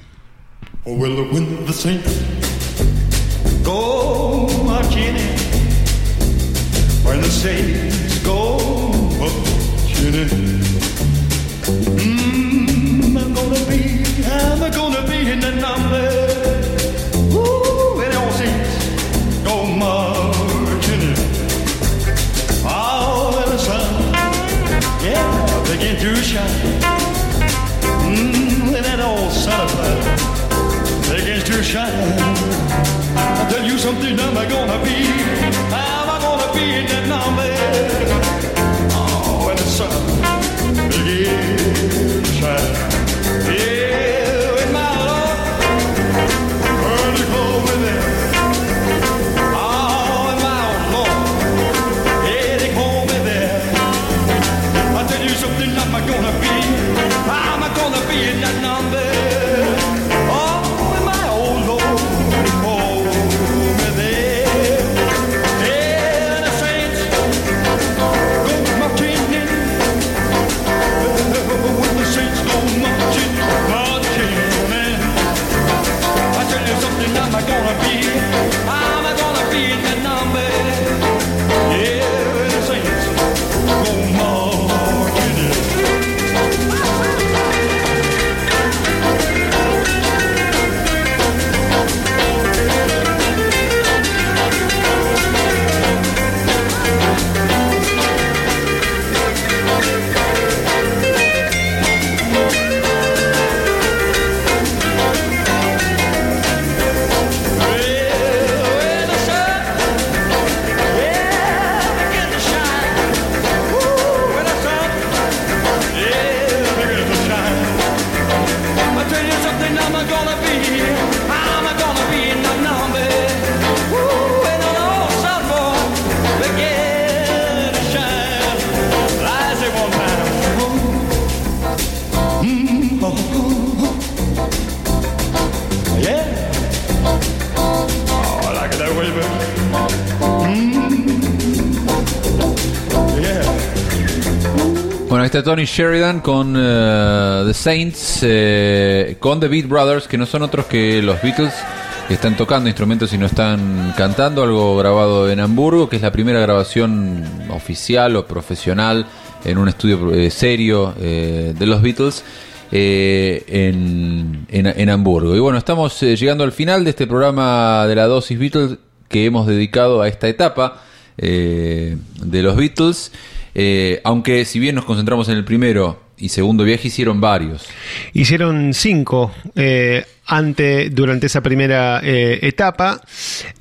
Shine. I'll tell you something, I'm I gonna be? Tony Sheridan con eh, The Saints, eh, con The Beat Brothers, que no son otros que los Beatles que están tocando instrumentos y no están cantando, algo grabado en Hamburgo, que es la primera grabación oficial o profesional en un estudio eh, serio de los Beatles. en, en- en Hamburgo. Y bueno, estamos llegando al final de este programa de la dosis Beatles que hemos dedicado a esta etapa de los Beatles. Eh, aunque si bien nos concentramos en el primero y segundo viaje, hicieron varios. Hicieron cinco eh, ante, durante esa primera eh, etapa.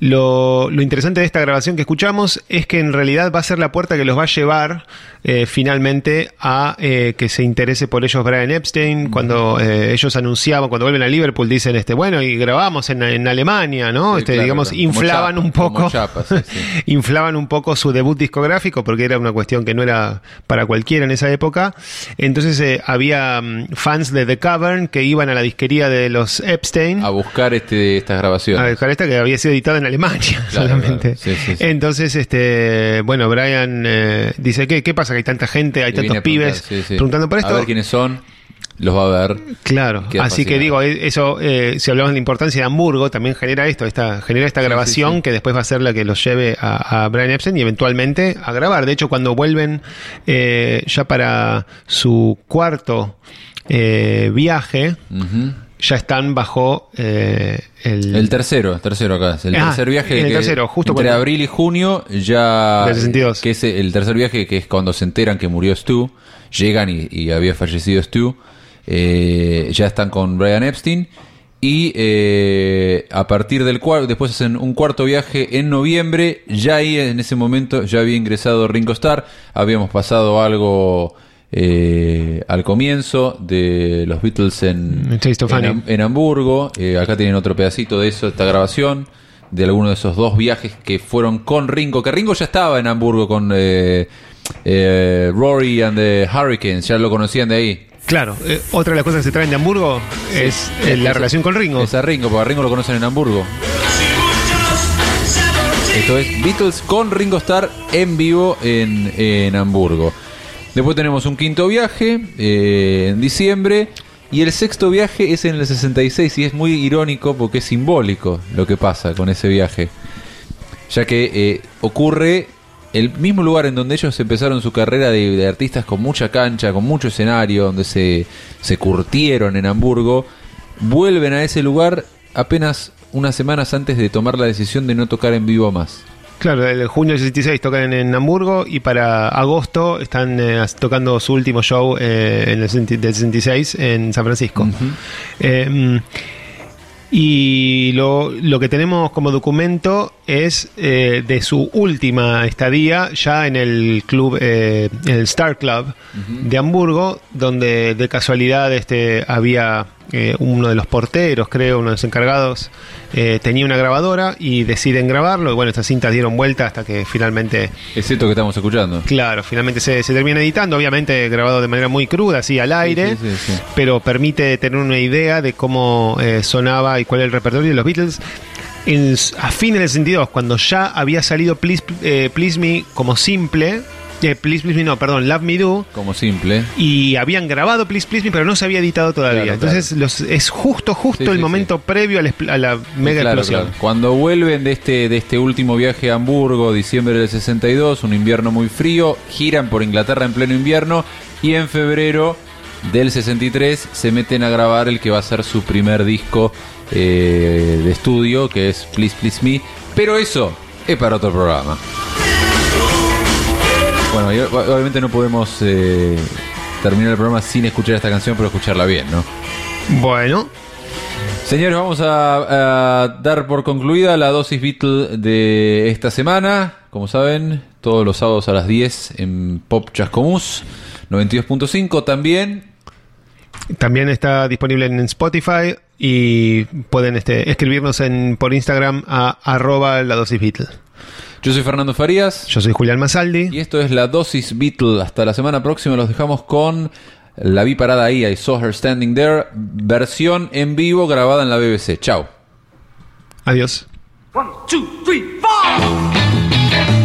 Lo, lo interesante de esta grabación que escuchamos es que en realidad va a ser la puerta que los va a llevar eh, finalmente a eh, que se interese por ellos Brian Epstein. Cuando ellos anunciaban, cuando vuelven a Liverpool, dicen, este bueno, y grabamos en, en Alemania, ¿no? Sí, este, claro, digamos, claro. Inflaban chapa, un poco. chapa, sí, sí. inflaban un poco su debut discográfico porque era una cuestión que no era para cualquiera en esa época. Entonces había mm, fans de The Cavern que iban a la disquería de los Epstein A buscar este, estas grabaciones. a buscar esta que había sido editada en Alemania Claro, solamente. claro. Sí, sí, sí. Entonces, este, bueno, Brian eh, dice, ¿qué, ¿qué pasa? Que hay tanta gente, hay tantos pibes preguntando por esto. A ver quiénes son. los va a ver. Claro, así que digo, eh, eso, eh, si hablamos de la importancia de Hamburgo, también genera esto, esta, genera esta grabación sí, sí. que después va a ser la que los lleve a, a Brian Epstein y eventualmente a grabar. De hecho, cuando vuelven eh, ya para su cuarto eh, viaje. Ya están bajo eh, el, El tercero, el tercero acá. El Ah, tercer viaje. el que tercero, justo Entre cuando- abril y junio ya. Del 62. Que es el tercer viaje, que es cuando se enteran que murió Stu. Llegan y, y había fallecido Stu. eh, ya están con Brian Epstein. Y eh, a partir del cuarto, después hacen un cuarto viaje en noviembre. Ya ahí en ese momento ya había ingresado Ringo Starr. Habíamos pasado algo eh, al comienzo de los Beatles en, en, en Hamburgo. Eh, acá tienen otro pedacito de eso, esta grabación. De alguno de esos dos viajes que fueron con Ringo. Que Ringo ya estaba en Hamburgo con eh, eh, Rory and the Hurricanes. Ya lo conocían de ahí. Claro, eh, otra de las cosas que se traen de Hamburgo es eh, la relación con Ringo. Es a Ringo, porque a Ringo lo conocen en Hamburgo. Esto es Beatles con Ringo Starr en vivo en, en Hamburgo. Después tenemos un quinto viaje eh, en diciembre. Y el sexto viaje es en el 66 y es muy irónico porque es simbólico lo que pasa con ese viaje. Ya que eh, ocurre el mismo lugar en donde ellos empezaron su carrera de, de artistas con mucha cancha, con mucho escenario, donde se, se curtieron en Hamburgo, vuelven a ese lugar apenas unas semanas antes de tomar la decisión de no tocar en vivo más. Claro, el junio del 66 tocan en Hamburgo y para agosto están eh, tocando su último show eh, en el 60 del 66 en San Francisco. Eh, mm, y lo, lo que tenemos como documento es eh, de su última estadía ya en el club, eh, en el Star Club de Hamburgo, donde de casualidad este había eh, uno de los porteros, creo, uno de los encargados, eh, tenía una grabadora y deciden grabarlo. Y bueno, estas cintas dieron vuelta hasta que finalmente Es esto que estamos escuchando. Claro, finalmente se, se termina editando, obviamente grabado de manera muy cruda, así al aire, sí, sí, sí. pero permite tener una idea de cómo eh, sonaba y cuál era el repertorio de los Beatles. En- a fines del 62, cuando ya había salido Please, eh, Please Me como simple, eh, Please Please Me no, perdón, Love Me Do, Como simple. y habían grabado Please Please Me, pero no se había editado todavía. Claro, Entonces los- es justo, justo Sí, el sí, momento previo a la, a la mega Claro, explosión. claro. Cuando vuelven de este, de este último viaje a Hamburgo, diciembre del 62, un invierno muy frío, giran por Inglaterra en pleno invierno y en febrero del 63 se meten a grabar el que va a ser su primer disco eh, de estudio, que es Please Please Me. Pero eso es para otro programa. Bueno, y obviamente no podemos eh, terminar el programa sin escuchar esta canción, pero escucharla bien, ¿no? Bueno, Señores, vamos a, a dar por concluida la dosis Beatle de esta semana. Como saben, todos los sábados a las 10 en Pop Chascomús 92.5 también. También está disponible en Spotify y pueden este, escribirnos en, por Instagram a arroba la dosis Beatle. Yo soy Fernando Farías Yo soy Julián Masaldi. y esto es la dosis Beatle. Hasta la semana próxima los dejamos con La vi parada ahí, I saw her standing there, versión en vivo grabada en la BBC. Chao. Adiós. One, two, three, four.